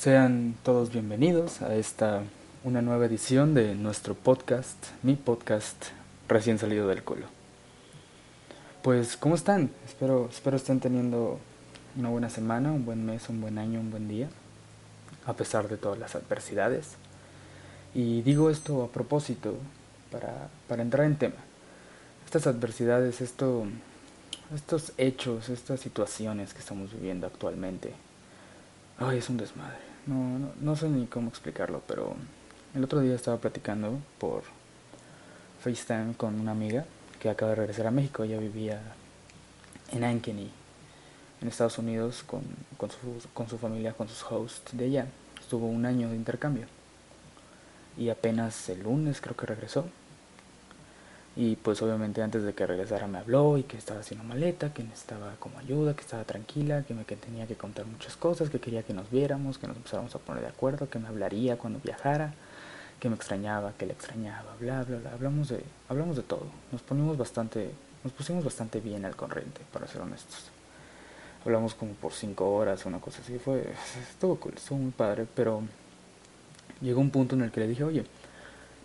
Sean todos bienvenidos a esta una nueva edición de nuestro podcast, mi podcast recién salido del culo. Pues, ¿cómo están? Espero, espero estén teniendo una buena semana, un buen mes, un buen año, un buen día, a pesar de todas las adversidades. Y digo esto a propósito, para, para entrar en tema. Estas adversidades, esto, estos hechos, estas situaciones que estamos viviendo actualmente, ay, es un desmadre no, no, no sé ni cómo explicarlo, pero el otro día estaba platicando por FaceTime con una amiga que acaba de regresar a México. Ella vivía en Ankeny, en Estados Unidos, con, con, su, con su familia, con sus hosts de allá. Estuvo un año de intercambio. Y apenas el lunes creo que regresó. Y pues obviamente antes de que regresara me habló y que estaba haciendo maleta, que necesitaba como ayuda, que estaba tranquila, que me que tenía que contar muchas cosas, que quería que nos viéramos, que nos empezáramos a poner de acuerdo, que me hablaría cuando viajara, que me extrañaba, que le extrañaba, bla bla bla. Hablamos de, hablamos de todo. Nos ponimos bastante, nos pusimos bastante bien al corriente, para ser honestos. Hablamos como por cinco horas, una cosa así. Fue, estuvo cool, estuvo muy padre, pero llegó un punto en el que le dije, oye,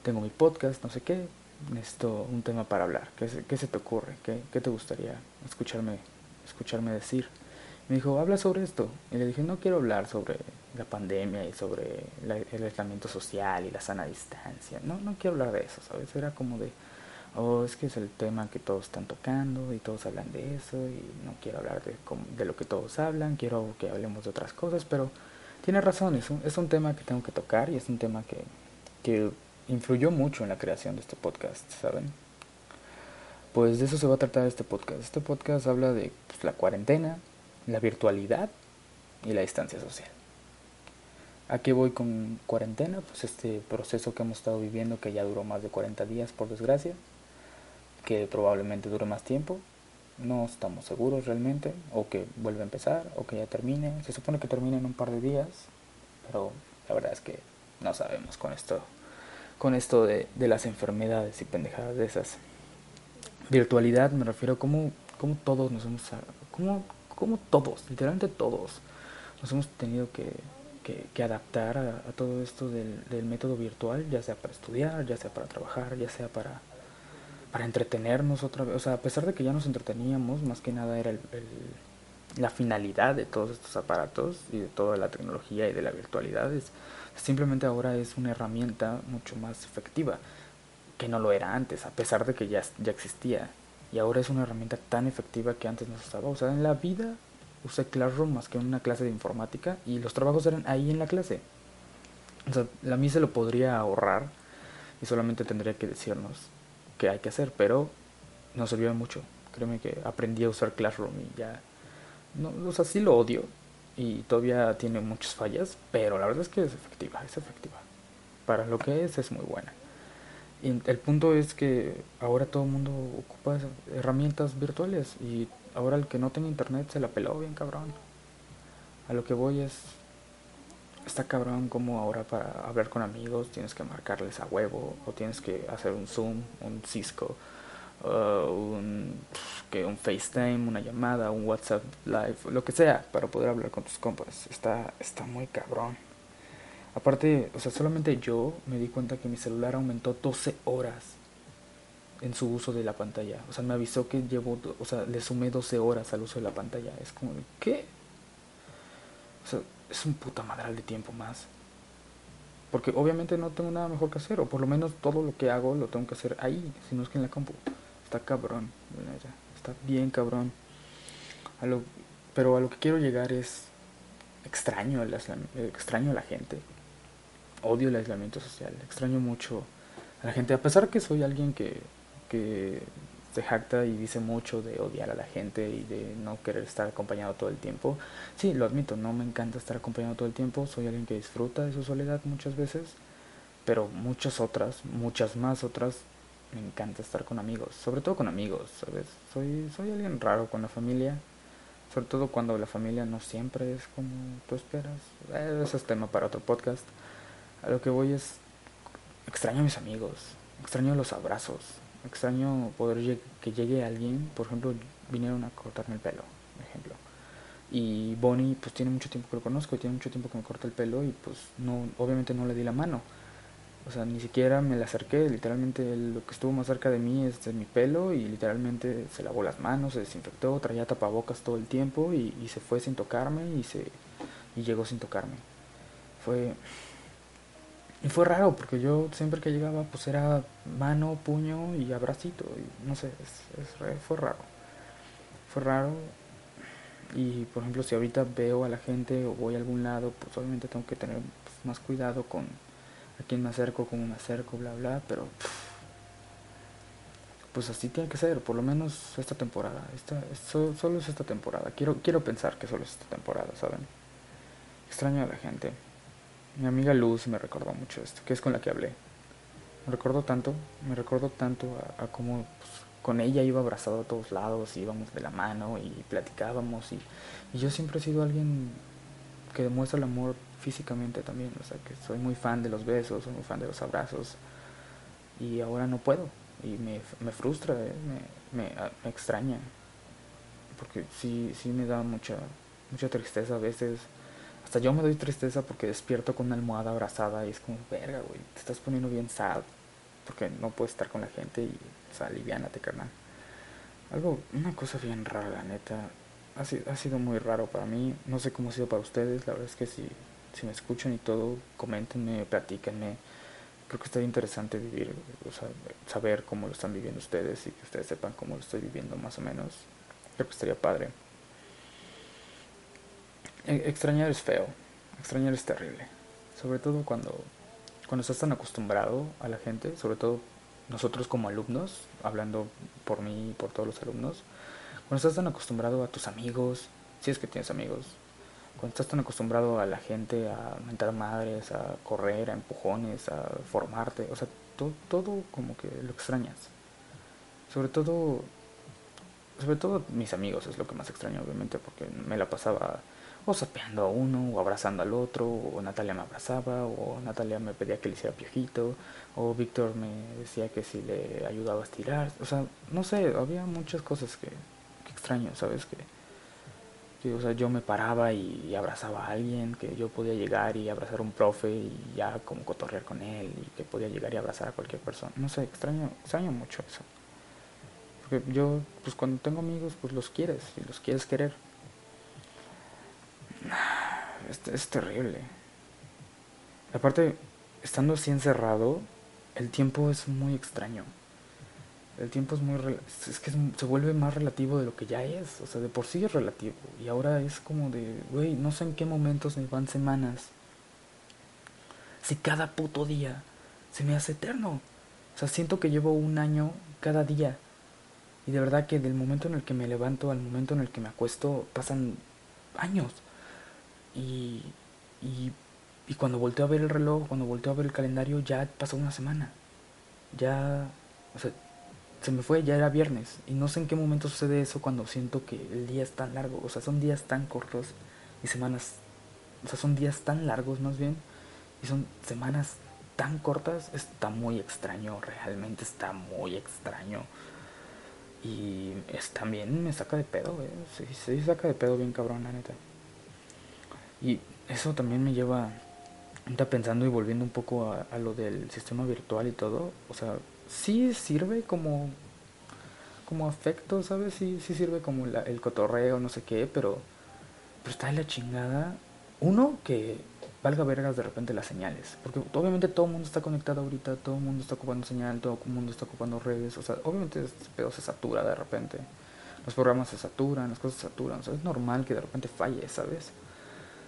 tengo mi podcast, no sé qué, necesito un tema para hablar. ¿Qué, qué se te ocurre? ¿Qué, ¿Qué, te gustaría escucharme, escucharme decir? Me dijo, habla sobre esto. Y le dije, no quiero hablar sobre la pandemia y sobre el aislamiento social y la sana distancia. No, no quiero hablar de eso, ¿sabes? Era como de, oh, es que es el tema que todos están tocando y todos hablan de eso y no quiero hablar de, de lo que todos hablan, quiero que hablemos de otras cosas, pero tiene razón, es un, es un tema que tengo que tocar y es un tema que, que influyó mucho en la creación de este podcast, ¿saben? Pues de eso se va a tratar este podcast. Este podcast habla de pues, la cuarentena, la virtualidad y la distancia social. ¿A qué voy con cuarentena? Pues este proceso que hemos estado viviendo que ya duró más de 40 días, por desgracia, que probablemente dure más tiempo. No estamos seguros realmente, o que vuelva a empezar, o que ya termine. Se supone que termine en un par de días, pero la verdad es que no sabemos con esto con esto de, de las enfermedades y pendejadas de esas. Virtualidad me refiero a cómo, cómo todos nos hemos... Cómo, cómo todos, literalmente todos, nos hemos tenido que, que, que adaptar a, a, todo esto del, del, método virtual, ya sea para estudiar, ya sea para trabajar, ya sea para, para entretenernos otra vez. O sea, a pesar de que ya nos entreteníamos, más que nada era el, el, la finalidad de todos estos aparatos y de toda la tecnología y de la virtualidad es Simplemente ahora es una herramienta mucho más efectiva que no lo era antes, a pesar de que ya, ya existía. Y ahora es una herramienta tan efectiva que antes no se usaba. O sea, en la vida usé Classroom más que en una clase de informática y los trabajos eran ahí en la clase. O sea, la mí se lo podría ahorrar y solamente tendría que decirnos qué hay que hacer, pero nos sirvió mucho. Créeme que aprendí a usar Classroom y ya... No, o sea, sí lo odio, y todavía tiene muchas fallas, pero la verdad es que es efectiva, es efectiva. Para lo que es, es muy buena. Y el punto es que ahora todo el mundo ocupa herramientas virtuales y ahora el que no tiene internet se la peló bien cabrón. A lo que voy es, está cabrón como ahora para hablar con amigos tienes que marcarles a huevo o tienes que hacer un Zoom, un Cisco uh, un, que un FaceTime, una llamada, un WhatsApp Live, lo que sea, para poder hablar con tus compas. Está, está muy cabrón. Aparte, o sea, solamente yo me di cuenta que mi celular aumentó 12 horas en su uso de la pantalla. O sea, me avisó que llevo, o sea, le sumé 12 horas al uso de la pantalla. Es como, ¿qué? O sea, es un puta madral de tiempo más. Porque obviamente no tengo nada mejor que hacer, o por lo menos todo lo que hago lo tengo que hacer ahí, si no es que en la compu está cabrón, está bien cabrón. Pero a lo que quiero llegar es extraño el extraño a la gente. Odio el aislamiento social, extraño mucho a la gente, a pesar que soy alguien que, que se jacta y dice mucho de odiar a la gente y de no querer estar acompañado todo el tiempo. Sí, lo admito, no me encanta estar acompañado todo el tiempo, soy alguien que disfruta de su soledad muchas veces, pero muchas otras, muchas más otras, me encanta estar con amigos, sobre todo con amigos, ¿sabes? Soy, soy alguien raro con la familia, sobre todo cuando la familia no siempre es como tú esperas. Eh, ese es tema para otro podcast. A lo que voy es, extraño a mis amigos, extraño los abrazos, extraño poder que llegue alguien, por ejemplo, vinieron a cortarme el pelo, por ejemplo. Y Bonnie pues tiene mucho tiempo que lo conozco y tiene mucho tiempo que me corta el pelo y pues no obviamente no le di la mano. O sea, ni siquiera me le acerqué, literalmente lo que estuvo más cerca de mí es de mi pelo y literalmente se lavó las manos, se desinfectó, traía tapabocas todo el tiempo y, y se fue sin tocarme y se y llegó sin tocarme. Fue y fue raro porque yo siempre que llegaba pues era mano, puño y abracito. Y no sé, es, fue raro. Fue raro. Y por ejemplo si ahorita veo a la gente o voy a algún lado pues obviamente tengo que tener pues, más cuidado con a quién me acerco, cómo me acerco, bla bla. Pero pues así tiene que ser, por lo menos esta temporada. Esta, solo es esta temporada. Quiero, quiero pensar que solo es esta temporada, ¿saben? Extraño a la gente. Mi amiga Luz me recordó mucho esto, que es con la que hablé. Me recordó tanto, me recordó tanto a, cómo pues, con ella iba abrazado a todos lados, íbamos de la mano y platicábamos. Y, y, yo siempre he sido alguien que demuestra el amor físicamente también. O sea, que soy muy fan de los besos, soy muy fan de los abrazos. Y ahora no puedo. Y me, me frustra, eh, me, me, me, extraña. Porque sí, sí me da mucha, mucha tristeza a veces hasta yo me doy tristeza porque despierto con una almohada abrazada y es como, verga, güey, te estás poniendo bien sad. Porque no puedes estar con la gente y, o sea, carnal. Algo, una cosa bien rara, neta. Ha sido, ha sido muy raro para mí. No sé cómo ha sido para ustedes. La verdad es que si, si me escuchan y todo, coméntenme, platíquenme. Creo que estaría interesante vivir, saber cómo lo están viviendo ustedes y que ustedes sepan cómo lo estoy viviendo más o menos. Creo que estaría padre. E, extrañar es feo, extrañar es terrible, sobre todo cuando, cuando estás tan acostumbrado a la gente, sobre todo nosotros como alumnos, hablando por mí y por todos los alumnos, cuando estás tan acostumbrado a tus amigos, si es que tienes amigos, cuando estás tan acostumbrado a la gente, a mentar madres, a correr, a empujones, a formarte, o sea, todo, todo como que lo extrañas. Sobre todo, sobre todo mis amigos es lo que más extraño, obviamente, porque me la pasaba o sapeando a uno, o abrazando al otro, o Natalia me abrazaba, o Natalia me pedía que le hiciera piojito, o Víctor me decía que si le ayudaba a estirar, o sea, no sé, había muchas cosas que, extraño, ¿sabes? Que, o sea, yo me paraba y, abrazaba a alguien, que yo podía llegar y abrazar a un profe y ya como cotorrear con él, y que podía llegar y abrazar a cualquier persona, no sé, extraño, extraño mucho eso. Porque yo, pues cuando tengo amigos, pues los quieres, y los quieres querer es terrible. Aparte, estando así encerrado, el tiempo es muy extraño. El tiempo es muy... Es que se vuelve más relativo de lo que ya es. O sea, de por sí es relativo. Y ahora es como de, güey, no sé en qué momentos me van semanas. Si cada puto día se me hace eterno. O sea, siento que llevo un año cada día. Y de verdad que del momento en el que me levanto al momento en el que me acuesto pasan años. Y, y, cuando volteo a ver el reloj, cuando volteo a ver el calendario, ya pasó una semana. Ya, o sea, se me fue, ya era viernes. Y no sé en qué momento sucede eso cuando siento que el día es tan largo. O sea, son días tan cortos y semanas, o sea, son días tan largos más bien. Y son semanas tan cortas. Está muy extraño, realmente está muy extraño. Y también me saca de pedo, eh. Sí, sí, saca de pedo bien cabrón, la neta. Y eso también me lleva, está pensando y volviendo un poco a, lo del sistema virtual y todo, o sea, sí sirve como, como afecto, ¿sabes? Sí, sí sirve como el cotorreo, no sé qué, pero, pero está de la chingada. Uno, que valga vergas de repente las señales. Porque obviamente todo el mundo está conectado ahorita, todo el mundo está ocupando señal, todo el mundo está ocupando redes. O sea, obviamente este pedo se satura de repente. Los programas se saturan, las cosas se saturan. O sea, es normal que de repente falle, ¿sabes?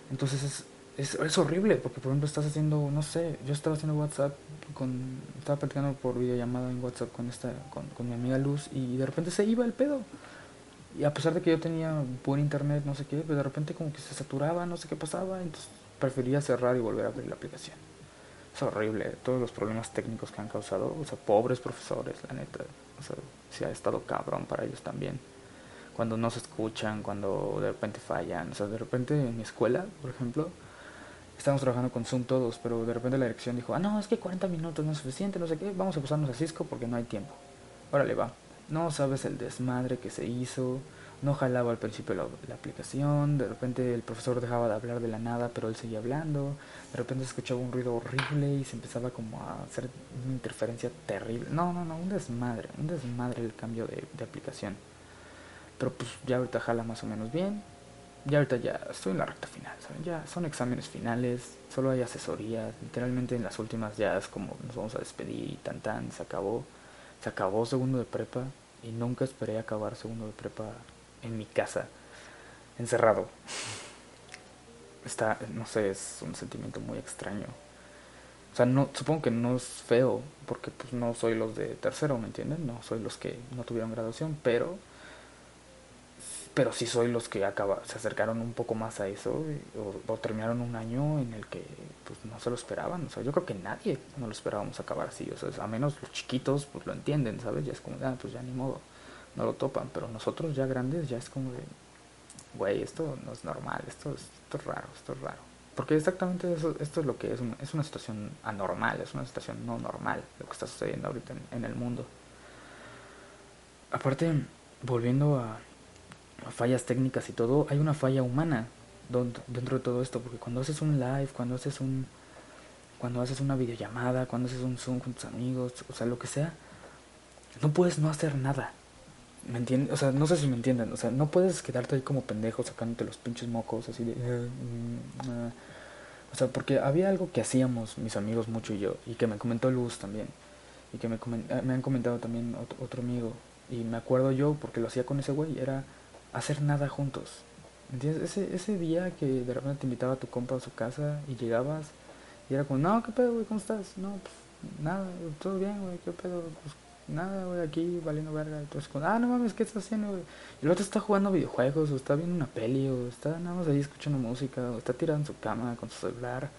Entonces es, es, es horrible, porque por ejemplo estás haciendo, no sé, yo estaba haciendo WhatsApp, con, estaba platicando por videollamada en WhatsApp con, esta, con, con mi amiga Luz y de repente se iba el pedo. Y a pesar de que yo tenía buen internet, no sé qué, pero de repente como que se saturaba, no sé qué pasaba, entonces prefería cerrar y volver a abrir la aplicación. Es horrible, todos los problemas técnicos que han causado, o sea, pobres profesores, la neta, o sea, sí ha estado cabrón para ellos también. Cuando no se escuchan, cuando de repente fallan, o sea, de repente en mi escuela, por ejemplo, estábamos trabajando con Zoom todos, pero de repente la dirección dijo, ah, no, es que 40 minutos no es suficiente, no sé qué, vamos a pasarnos a Cisco porque no hay tiempo. Órale, va. No sabes el desmadre que se hizo, no jalaba al principio la, aplicación, de repente el profesor dejaba de hablar de la nada, pero él seguía hablando, de repente se escuchaba un ruido horrible y se empezaba como a hacer una interferencia terrible. No, no, no, un desmadre, un desmadre el cambio de, de aplicación. Pero pues ya ahorita jala más o menos bien, ya ahorita ya estoy en la recta final, ¿saben? Ya son exámenes finales, solo hay asesorías, literalmente en las últimas ya es como nos vamos a despedir y tan tan, se acabó, se acabó segundo de prepa y nunca esperé acabar segundo de prepa en mi casa, encerrado. Está, no sé, es un sentimiento muy extraño. O sea, no, supongo que no es feo, porque pues no soy los de tercero, ¿me entienden? No soy los que no tuvieron graduación, pero pero sí soy los que acaba, se acercaron un poco más a eso o, terminaron un año en el que pues no se lo esperaban, o sea, yo creo que nadie no lo esperábamos acabar así, o sea, a menos los chiquitos pues lo entienden, ¿sabes? Ya es como, ah, pues ya ni modo, no lo topan, pero nosotros ya grandes ya es como de, güey, esto no es normal, esto es, esto es raro, esto es raro. Porque exactamente eso, esto es lo que es una, es una situación anormal, es una situación no normal lo que está sucediendo ahorita en el mundo. Aparte, volviendo a, fallas técnicas y todo, hay una falla humana dentro de todo esto, porque cuando haces un live, cuando haces un cuando haces una videollamada, cuando haces un Zoom con tus amigos, o sea, lo que sea, no puedes no hacer nada. ¿Me entiendes? O sea, no sé si me entienden. O sea, no puedes quedarte ahí como pendejo sacándote los pinches mocos así de... Uh, uh. O sea, porque había algo que hacíamos mis amigos mucho y yo, y que me comentó Luz también, y que me, me han comentado también otro amigo, y me acuerdo yo, porque lo hacía con ese güey, era hacer nada juntos. ¿Entiendes? Ese, ese día que de repente te invitaba a tu compa a su casa y llegabas y era como, no, ¿qué pedo, güey? ¿Cómo estás? No, pues nada, todo bien, güey, ¿qué pedo? Pues nada, güey, aquí valiendo verga. Entonces, ah, no mames, ¿qué estás haciendo, güey? Y el otro está jugando videojuegos, o está viendo una peli, o está nada más ahí escuchando música, o está tirado en su cama con su celular.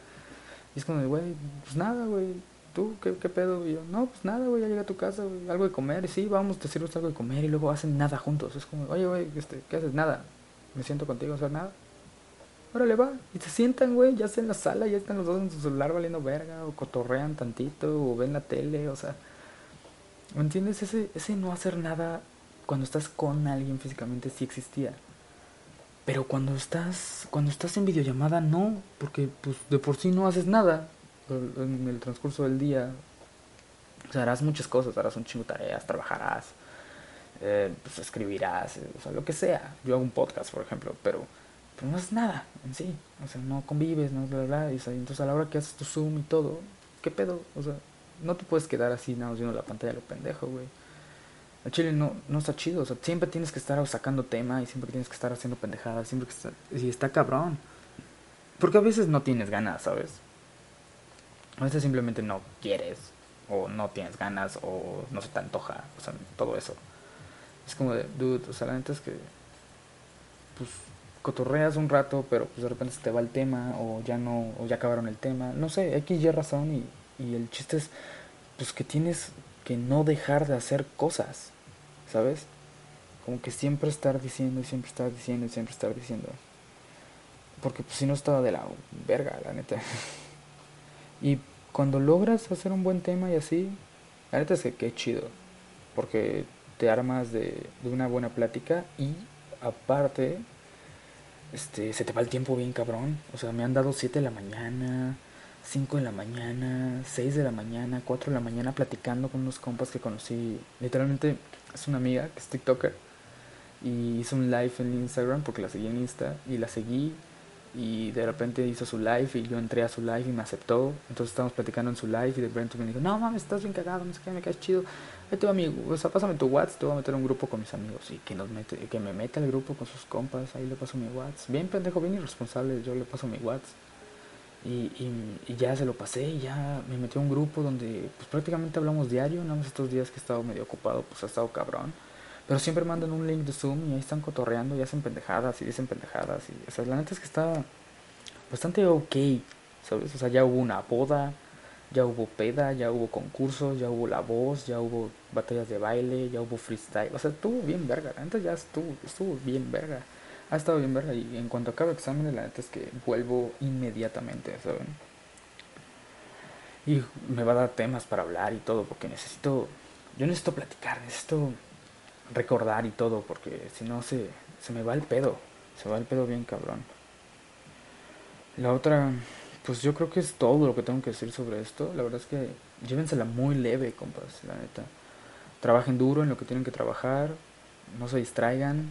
Y es como, güey, pues nada, güey, ¿tú qué, pedo? Y yo, no, pues nada, güey, ya llegué a tu casa, güey, algo de comer. Y sí, vamos, te sirves algo de comer y luego hacen nada juntos. Es como, oye, güey, este, ¿qué haces? Nada. Me siento contigo, o sea, nada. Órale, va. Y se sientan, güey, ya está en la sala, ya están los dos en su celular valiendo verga, o cotorrean tantito, o ven la tele, o sea. ¿Me entiendes? Ese, ese no hacer nada cuando estás con alguien físicamente sí existía. Pero cuando estás, cuando estás en videollamada no, porque pues de por sí no haces nada en el transcurso del día. O sea, harás muchas cosas, harás un chingo de tareas, trabajarás, eh, pues escribirás, eh, o sea, lo que sea. Yo hago un podcast, por ejemplo, pero, pero no es nada en sí. O sea, no convives, no bla, bla, bla. Y, entonces a la hora que haces tu Zoom y todo, ¿qué pedo? O sea, no te puedes quedar así nada más viendo la pantalla lo pendejo, güey. El chile no, no está chido, o sea, siempre tienes que estar sacando tema y siempre tienes que estar haciendo pendejadas, siempre que estar... Y está cabrón. Porque a veces no tienes ganas, ¿sabes? A veces simplemente no quieres, o no tienes ganas, o no se te antoja, o sea, todo eso. Es como de, dude, o sea, la neta es que, pues, cotorreas un rato, pero pues de repente se te va el tema, o ya no, o ya acabaron el tema, no sé, X y razón, y, y el chiste es, pues, que tienes que no dejar de hacer cosas, ¿sabes? Como que siempre estar diciendo, y siempre estar diciendo, y siempre estar diciendo. Porque pues si no estaba de la verga, la neta. Y cuando logras hacer un buen tema y así, la neta que qué chido. Porque te armas de, de una buena plática y aparte, este, se te va el tiempo bien cabrón. O sea, me han dado 7 de la mañana, 5 de la mañana, 6 de la mañana, 4 de la mañana platicando con unos compas que conocí. Literalmente es una amiga que es TikToker y hizo un live en Instagram porque la seguí en Insta y la seguí y de repente hizo su live y yo entré a su live y me aceptó. Entonces estábamos platicando en su live y de repente me dijo, no mames, estás bien cagado, no sé qué, me caes chido. Ahí te amigo, o sea, pásame tu WhatsApp, te voy a meter un grupo con mis amigos. Y que, nos mete, que me meta al grupo con sus compas, ahí le paso mi WhatsApp. Bien pendejo, bien irresponsable, yo le paso mi WhatsApp. Y, y, ya se lo pasé y ya me metí a un grupo donde pues prácticamente hablamos diario, nada más estos días que he estado medio ocupado pues ha estado cabrón. Pero siempre mandan un link de Zoom y ahí están cotorreando y hacen pendejadas y dicen pendejadas. Y, o sea, la neta es que está bastante ok, ¿sabes? O sea, ya hubo una boda, ya hubo peda, ya hubo concursos, ya hubo la voz, ya hubo batallas de baile, ya hubo freestyle. O sea, estuvo bien verga, la neta ya estuvo, estuvo bien verga. Ha estado bien verga y en cuanto acabe exámenes, la neta es que vuelvo inmediatamente, ¿saben? Y me va a dar temas para hablar y todo, porque necesito, yo necesito platicar, necesito recordar y todo, porque si no se, se me va el pedo, se va el pedo bien cabrón. La otra, pues yo creo que es todo lo que tengo que decir sobre esto. La verdad es que llévensela muy leve, compas, la neta. Trabajen duro en lo que tienen que trabajar, no se distraigan,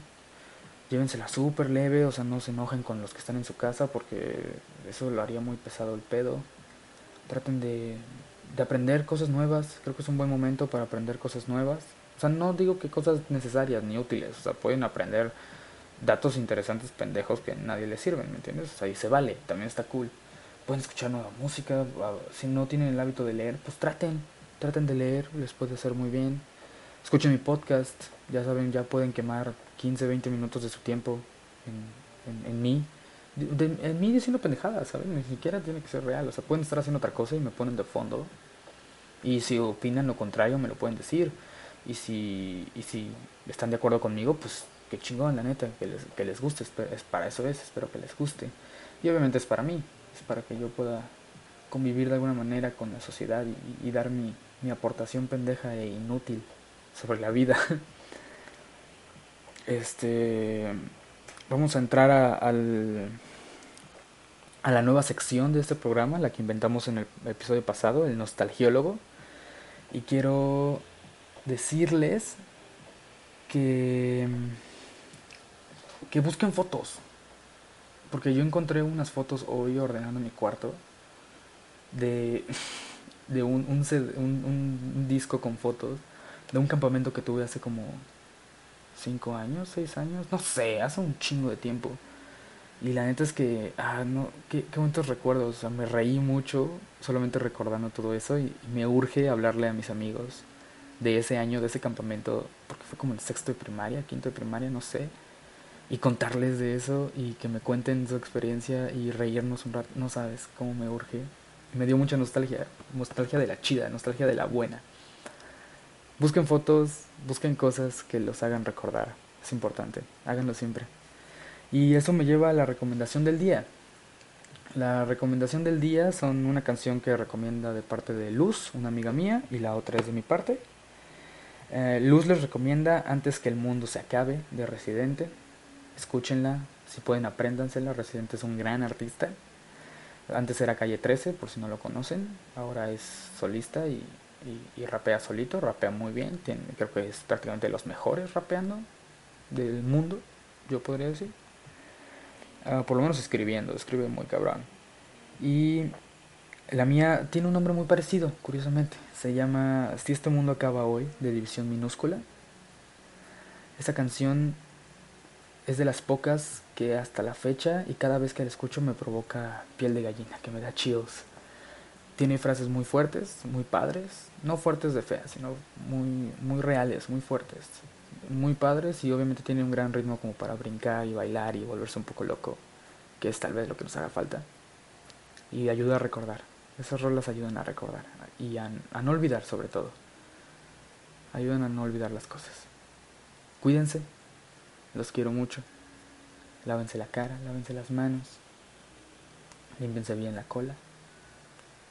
llévensela súper leve, o sea, no se enojen con los que están en su casa porque eso lo haría muy pesado el pedo. Traten de, de aprender cosas nuevas, creo que es un buen momento para aprender cosas nuevas. O sea, no digo que cosas necesarias ni útiles, o sea, pueden aprender datos interesantes pendejos que a nadie les sirven, ¿me entiendes? O sea, y se vale, también está cool. Pueden escuchar nueva música, si no tienen el hábito de leer, pues traten, traten de leer, les puede hacer muy bien. Escuchen mi podcast, ya saben, ya pueden quemar 15, 20 minutos de su tiempo en, en, mí. en mí diciendo pendejadas, ¿saben? Ni siquiera tiene que ser real, o sea, pueden estar haciendo otra cosa y me ponen de fondo. Y si opinan lo contrario, me lo pueden decir y si, y si están de acuerdo conmigo, pues qué chingón, la neta, que les, que les guste, es para eso es, espero que les guste. Y obviamente es para mí, es para que yo pueda convivir de alguna manera con la sociedad y, dar mi, mi, aportación pendeja e inútil sobre la vida. Este, vamos a entrar a, al, a la nueva sección de este programa, la que inventamos en el episodio pasado, el nostalgiólogo. Y quiero decirles que, que busquen fotos. Porque yo encontré unas fotos hoy ordenando mi cuarto de, de un, un, un, disco con fotos de un campamento que tuve hace como 5 años, 6 años, no sé, hace un chingo de tiempo. Y la neta es que, ah, no, qué, qué bonitos recuerdos, o sea, me reí mucho solamente recordando todo eso y me urge hablarle a mis amigos de ese año, de ese campamento, porque fue como el sexto de primaria, quinto de primaria, no sé, y contarles de eso y que me cuenten su experiencia y reírnos un rato, no sabes cómo me urge. Me dio mucha nostalgia, nostalgia de la chida, nostalgia de la buena. Busquen fotos, busquen cosas que los hagan recordar, es importante, háganlo siempre. Y eso me lleva a la recomendación del día. La recomendación del día son una canción que recomienda de parte de Luz, una amiga mía, y la otra es de mi parte. Eh, Luz les recomienda Antes que el mundo se acabe de Residente. Escúchenla, si pueden apréndansela. Residente es un gran artista. Antes era Calle 13, por si no lo conocen. Ahora es solista y, y, rapea solito, rapea muy bien. Creo que es prácticamente de los mejores rapeando del mundo, yo podría decir. Ah, por lo menos escribiendo, escribe muy cabrón. Y la mía tiene un nombre muy parecido, curiosamente. Se llama Si este mundo acaba hoy, de división minúscula. Esta canción es de las pocas que hasta la fecha y cada vez que la escucho me provoca piel de gallina, que me da chills. Tiene frases muy fuertes, muy padres, no fuertes de fea, sino muy, muy reales, muy fuertes, muy padres y obviamente tiene un gran ritmo como para brincar y bailar y volverse un poco loco, que es tal vez lo que nos haga falta. Y ayuda a recordar. Esas rolas ayudan a recordar y a, no olvidar sobre todo. Ayudan a no olvidar las cosas. Cuídense, los quiero mucho. Lávense la cara, lávense las manos. Límpense bien la cola.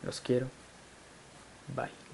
Los quiero. Bye.